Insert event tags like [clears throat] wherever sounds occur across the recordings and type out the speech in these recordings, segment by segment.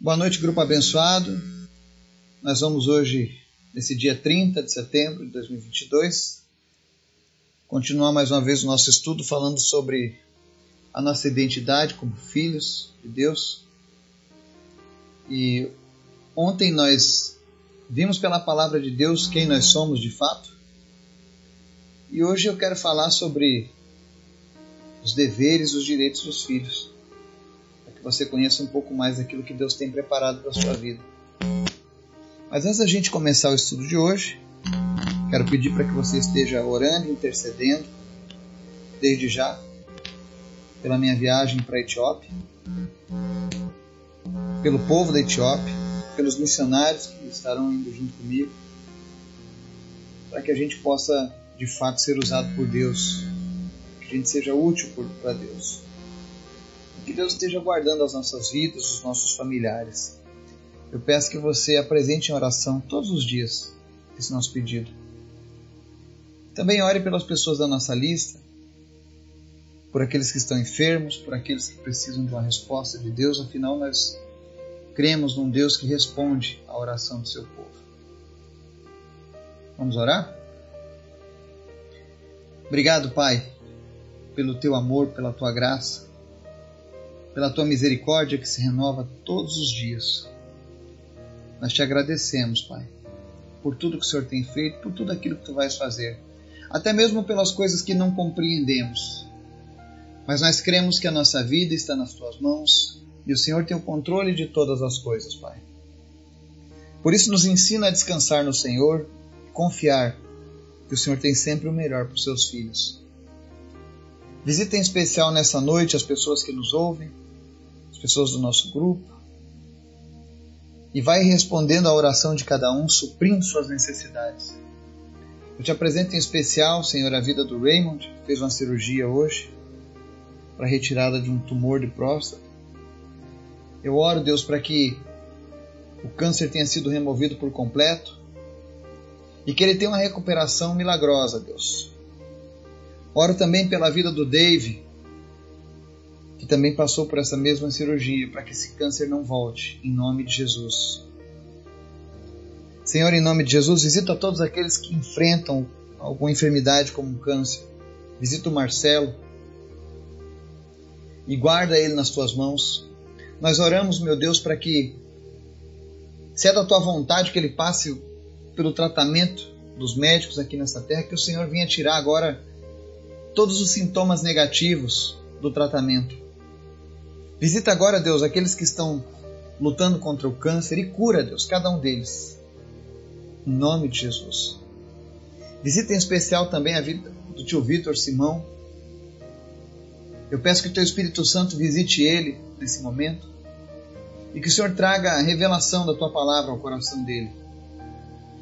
Boa noite, grupo abençoado. Nós vamos hoje, nesse dia 30 de setembro de 2022, continuar mais uma vez o nosso estudo falando sobre a nossa identidade como filhos de Deus. E ontem nós vimos pela palavra de Deus quem nós somos de fato. E hoje eu quero falar sobre os deveres os direitos dos filhos você conheça um pouco mais daquilo que Deus tem preparado para a sua vida. Mas antes da gente começar o estudo de hoje, quero pedir para que você esteja orando, intercedendo, desde já, pela minha viagem para a Etiópia, pelo povo da Etiópia, pelos missionários que estarão indo junto comigo, para que a gente possa de fato ser usado por Deus, que a gente seja útil para Deus. Que Deus esteja guardando as nossas vidas, os nossos familiares. Eu peço que você apresente em oração todos os dias esse nosso pedido. Também ore pelas pessoas da nossa lista, por aqueles que estão enfermos, por aqueles que precisam de uma resposta de Deus. Afinal, nós cremos num Deus que responde à oração do seu povo. Vamos orar? Obrigado, Pai, pelo teu amor, pela tua graça pela tua misericórdia que se renova todos os dias. Nós te agradecemos, Pai, por tudo que o Senhor tem feito, por tudo aquilo que tu vais fazer, até mesmo pelas coisas que não compreendemos. Mas nós cremos que a nossa vida está nas tuas mãos e o Senhor tem o controle de todas as coisas, Pai. Por isso, nos ensina a descansar no Senhor, confiar que o Senhor tem sempre o melhor para os seus filhos. Visita em especial nessa noite as pessoas que nos ouvem, as pessoas do nosso grupo, e vai respondendo à oração de cada um, suprindo suas necessidades. Eu te apresento em especial, Senhor, a vida do Raymond, que fez uma cirurgia hoje para retirada de um tumor de próstata. Eu oro, Deus, para que o câncer tenha sido removido por completo e que ele tenha uma recuperação milagrosa, Deus. Oro também pela vida do Dave, que também passou por essa mesma cirurgia, para que esse câncer não volte, em nome de Jesus. Senhor, em nome de Jesus, visita todos aqueles que enfrentam alguma enfermidade como um câncer. Visita o Marcelo e guarda ele nas tuas mãos. Nós oramos, meu Deus, para que, se é da tua vontade que ele passe pelo tratamento dos médicos aqui nessa terra, que o Senhor venha tirar agora todos os sintomas negativos do tratamento. Visita agora, Deus, aqueles que estão lutando contra o câncer e cura, Deus, cada um deles. Em nome de Jesus. Visita em especial também a vida do tio Vitor Simão. Eu peço que o teu Espírito Santo visite ele nesse momento e que o Senhor traga a revelação da tua palavra ao coração dele.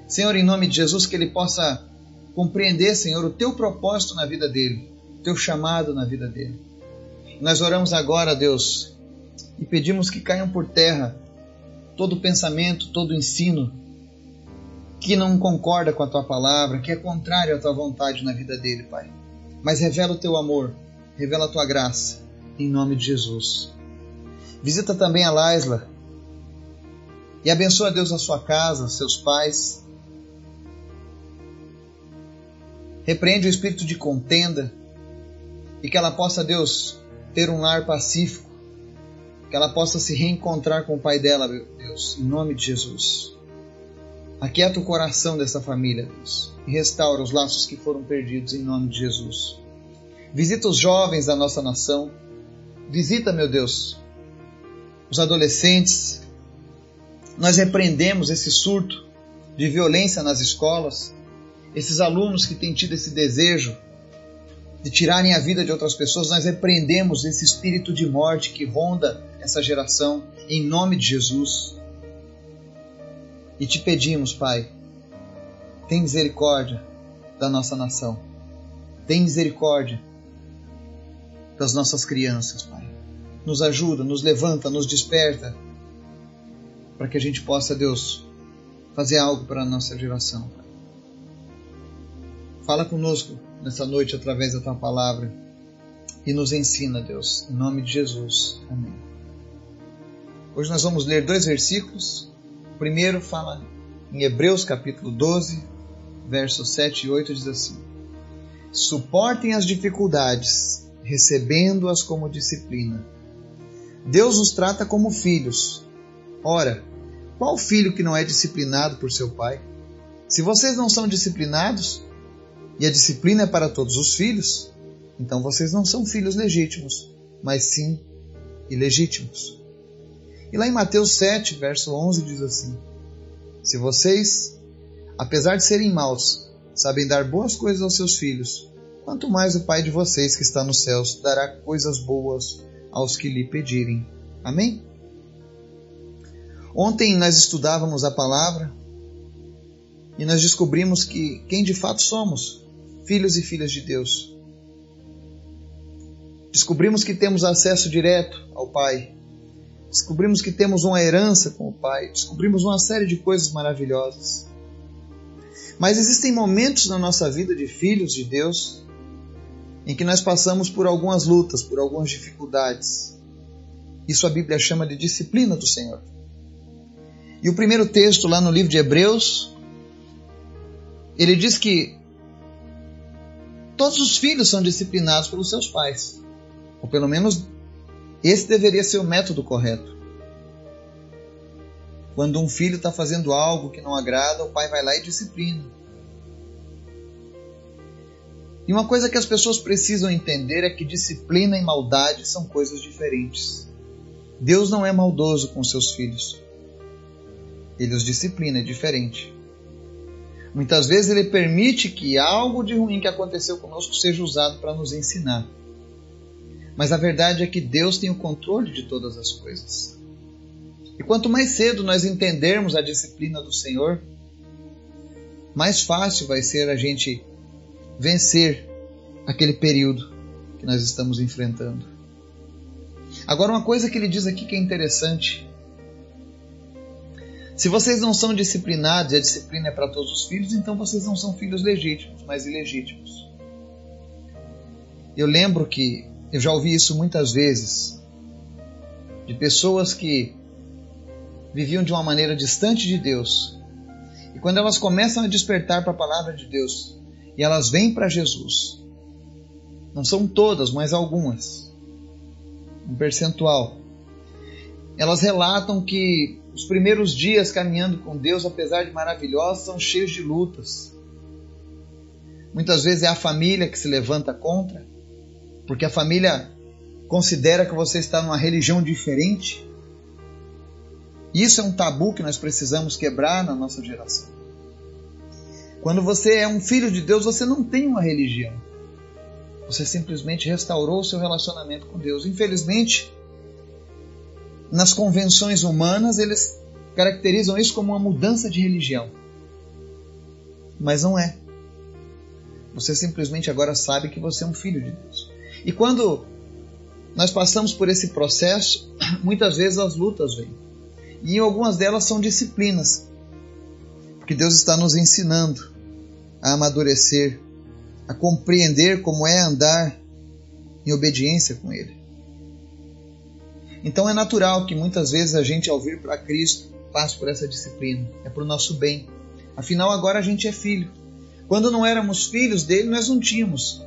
Senhor, em nome de Jesus, que ele possa compreender, Senhor, o teu propósito na vida dele, o teu chamado na vida dele. Nós oramos agora, Deus, e pedimos que caiam por terra todo pensamento, todo ensino que não concorda com a tua palavra, que é contrário à tua vontade na vida dele, Pai. Mas revela o teu amor, revela a tua graça, em nome de Jesus. Visita também a Laisla e abençoa, Deus, a sua casa, seus pais. Repreende o espírito de contenda e que ela possa, Deus, ter um lar pacífico, que ela possa se reencontrar com o pai dela, Deus, em nome de Jesus. Aquieta o coração dessa família, Deus, e restaura os laços que foram perdidos em nome de Jesus. Visita os jovens da nossa nação, visita, meu Deus, os adolescentes. Nós repreendemos esse surto de violência nas escolas, esses alunos que têm tido esse desejo de tirarem a vida de outras pessoas, nós repreendemos esse espírito de morte que ronda essa geração, em nome de Jesus. E te pedimos, Pai, tem misericórdia da nossa nação, tem misericórdia das nossas crianças, Pai. Nos ajuda, nos levanta, nos desperta, para que a gente possa, Deus, fazer algo para a nossa geração. Fala conosco nessa noite através da tua palavra e nos ensina, Deus, em nome de Jesus. Amém. Hoje nós vamos ler dois versículos. O primeiro fala em Hebreus capítulo 12, versos 7 e 8, diz assim: Suportem as dificuldades, recebendo-as como disciplina. Deus nos trata como filhos. Ora, qual filho que não é disciplinado por seu pai? Se vocês não são disciplinados, e a disciplina é para todos os filhos, então vocês não são filhos legítimos, mas sim ilegítimos. E lá em Mateus 7, verso 11 diz assim: Se vocês, apesar de serem maus, sabem dar boas coisas aos seus filhos, quanto mais o Pai de vocês que está nos céus dará coisas boas aos que lhe pedirem. Amém? Ontem nós estudávamos a palavra e nós descobrimos que quem de fato somos, filhos e filhas de Deus. Descobrimos que temos acesso direto ao Pai descobrimos que temos uma herança com o Pai, descobrimos uma série de coisas maravilhosas. Mas existem momentos na nossa vida de filhos de Deus em que nós passamos por algumas lutas, por algumas dificuldades. Isso a Bíblia chama de disciplina do Senhor. E o primeiro texto lá no livro de Hebreus, ele diz que todos os filhos são disciplinados pelos seus pais, ou pelo menos esse deveria ser o método correto. Quando um filho está fazendo algo que não agrada, o pai vai lá e disciplina. E uma coisa que as pessoas precisam entender é que disciplina e maldade são coisas diferentes. Deus não é maldoso com seus filhos. Ele os disciplina, é diferente. Muitas vezes ele permite que algo de ruim que aconteceu conosco seja usado para nos ensinar. Mas a verdade é que Deus tem o controle de todas as coisas. E quanto mais cedo nós entendermos a disciplina do Senhor, mais fácil vai ser a gente vencer aquele período que nós estamos enfrentando. Agora, uma coisa que ele diz aqui que é interessante. Se vocês não são disciplinados e a disciplina é para todos os filhos, então vocês não são filhos legítimos, mas ilegítimos. Eu lembro que eu já ouvi isso muitas vezes de pessoas que viviam de uma maneira distante de Deus. E quando elas começam a despertar para a palavra de Deus e elas vêm para Jesus, não são todas, mas algumas, um percentual, elas relatam que os primeiros dias caminhando com Deus, apesar de maravilhosos, são cheios de lutas. Muitas vezes é a família que se levanta contra, porque a família considera que você está numa religião diferente. Isso é um tabu que nós precisamos quebrar na nossa geração. Quando você é um filho de Deus, você não tem uma religião. Você simplesmente restaurou o seu relacionamento com Deus. Infelizmente, nas convenções humanas, eles caracterizam isso como uma mudança de religião. Mas não é. Você simplesmente agora sabe que você é um filho de Deus. E quando nós passamos por esse processo, [clears throat] muitas vezes as lutas vêm. E algumas delas são disciplinas. Porque Deus está nos ensinando a amadurecer, a compreender como é andar em obediência com Ele. Então é natural que muitas vezes a gente, ao vir para Cristo, passe por essa disciplina. É para o nosso bem. Afinal, agora a gente é filho. Quando não éramos filhos dele, nós não tínhamos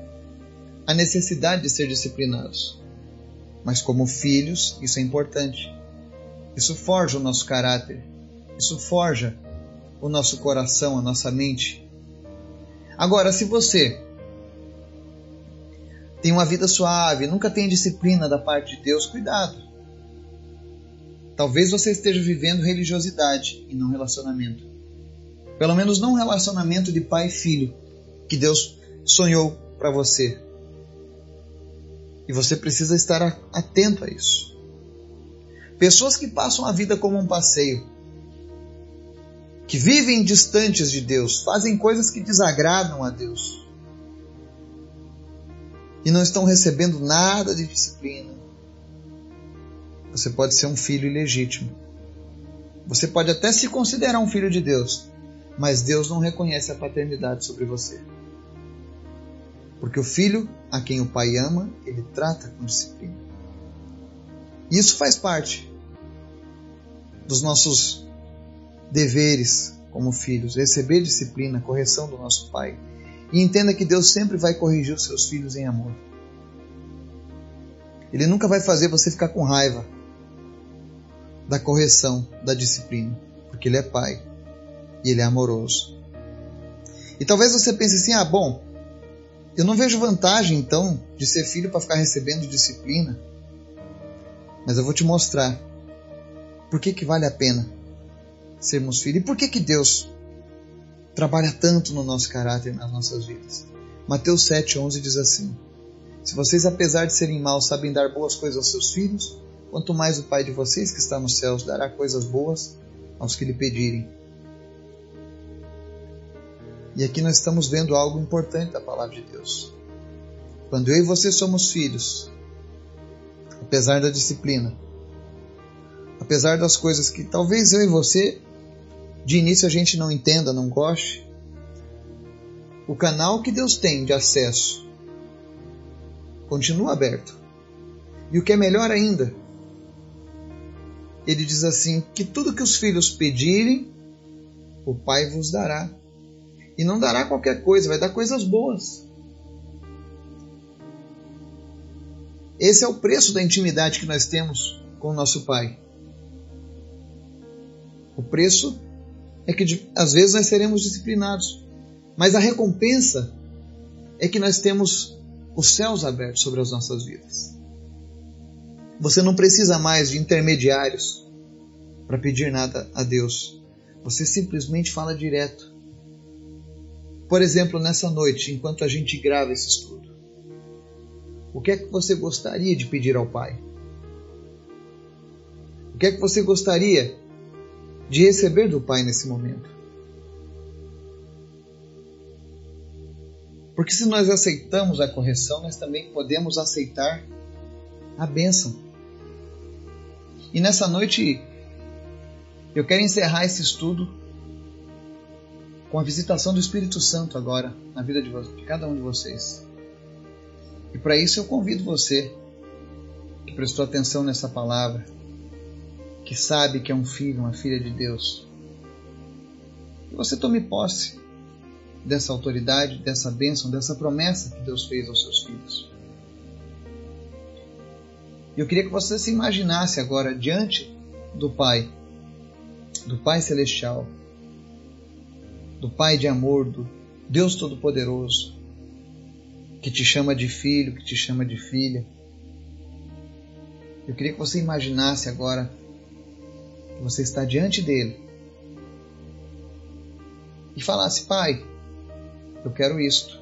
a necessidade de ser disciplinados. Mas como filhos, isso é importante. Isso forja o nosso caráter. Isso forja o nosso coração, a nossa mente. Agora, se você tem uma vida suave, nunca tem disciplina da parte de Deus, cuidado. Talvez você esteja vivendo religiosidade e não relacionamento. Pelo menos não relacionamento de pai e filho que Deus sonhou para você. E você precisa estar atento a isso. Pessoas que passam a vida como um passeio, que vivem distantes de Deus, fazem coisas que desagradam a Deus e não estão recebendo nada de disciplina. Você pode ser um filho ilegítimo. Você pode até se considerar um filho de Deus, mas Deus não reconhece a paternidade sobre você. Porque o filho a quem o pai ama, ele trata com disciplina. Isso faz parte dos nossos deveres como filhos, receber disciplina, correção do nosso Pai. E entenda que Deus sempre vai corrigir os seus filhos em amor. Ele nunca vai fazer você ficar com raiva da correção, da disciplina, porque Ele é Pai e Ele é amoroso. E talvez você pense assim: ah, bom, eu não vejo vantagem então de ser filho para ficar recebendo disciplina, mas eu vou te mostrar por que, que vale a pena sermos filhos e por que, que Deus trabalha tanto no nosso caráter, nas nossas vidas. Mateus 7,11 diz assim: Se vocês, apesar de serem maus, sabem dar boas coisas aos seus filhos, quanto mais o Pai de vocês que está nos céus dará coisas boas aos que lhe pedirem. E aqui nós estamos vendo algo importante da palavra de Deus. Quando eu e você somos filhos, apesar da disciplina, apesar das coisas que talvez eu e você de início a gente não entenda, não goste, o canal que Deus tem de acesso continua aberto. E o que é melhor ainda, ele diz assim: que tudo que os filhos pedirem, o Pai vos dará. E não dará qualquer coisa, vai dar coisas boas. Esse é o preço da intimidade que nós temos com o nosso Pai. O preço é que às vezes nós seremos disciplinados, mas a recompensa é que nós temos os céus abertos sobre as nossas vidas. Você não precisa mais de intermediários para pedir nada a Deus. Você simplesmente fala direto. Por exemplo, nessa noite, enquanto a gente grava esse estudo, o que é que você gostaria de pedir ao Pai? O que é que você gostaria de receber do Pai nesse momento. Porque se nós aceitamos a correção, nós também podemos aceitar a bênção. E nessa noite, eu quero encerrar esse estudo com a visitação do Espírito Santo agora na vida de, de cada um de vocês. E para isso eu convido você que prestou atenção nessa palavra que sabe que é um filho, uma filha de Deus. Que você tome posse dessa autoridade, dessa bênção, dessa promessa que Deus fez aos seus filhos. Eu queria que você se imaginasse agora diante do Pai, do Pai Celestial, do Pai de amor, do Deus Todo-Poderoso, que te chama de filho, que te chama de filha. Eu queria que você imaginasse agora você está diante dele e falasse: Pai, eu quero isto.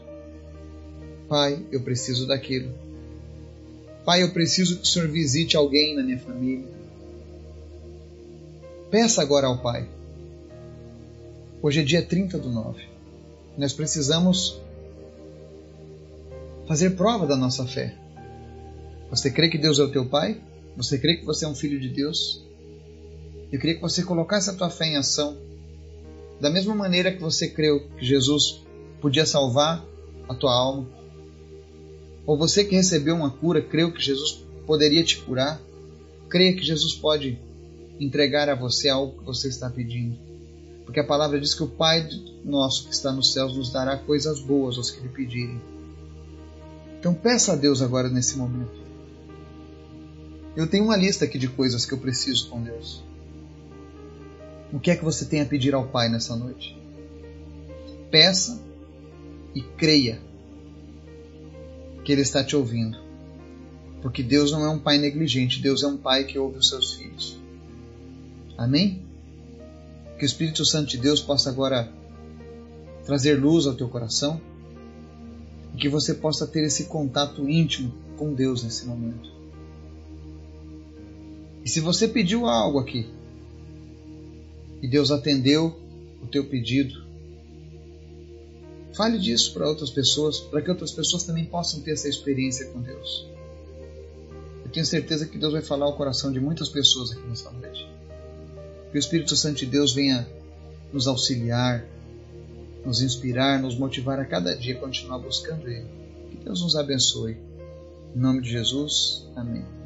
Pai, eu preciso daquilo. Pai, eu preciso que o Senhor visite alguém na minha família. Peça agora ao Pai. Hoje é dia 30 do 9. Nós precisamos fazer prova da nossa fé. Você crê que Deus é o teu Pai? Você crê que você é um filho de Deus? Eu queria que você colocasse a tua fé em ação. Da mesma maneira que você creu que Jesus podia salvar a tua alma, ou você que recebeu uma cura, creu que Jesus poderia te curar, creia que Jesus pode entregar a você algo que você está pedindo. Porque a palavra diz que o Pai nosso que está nos céus nos dará coisas boas aos que lhe pedirem. Então peça a Deus agora nesse momento. Eu tenho uma lista aqui de coisas que eu preciso com Deus. O que é que você tem a pedir ao Pai nessa noite? Peça e creia que Ele está te ouvindo. Porque Deus não é um pai negligente, Deus é um pai que ouve os seus filhos. Amém? Que o Espírito Santo de Deus possa agora trazer luz ao teu coração e que você possa ter esse contato íntimo com Deus nesse momento. E se você pediu algo aqui e Deus atendeu o teu pedido. Fale disso para outras pessoas, para que outras pessoas também possam ter essa experiência com Deus. Eu tenho certeza que Deus vai falar ao coração de muitas pessoas aqui nessa noite. Que o Espírito Santo de Deus venha nos auxiliar, nos inspirar, nos motivar a cada dia a continuar buscando Ele. Que Deus nos abençoe. Em nome de Jesus, amém.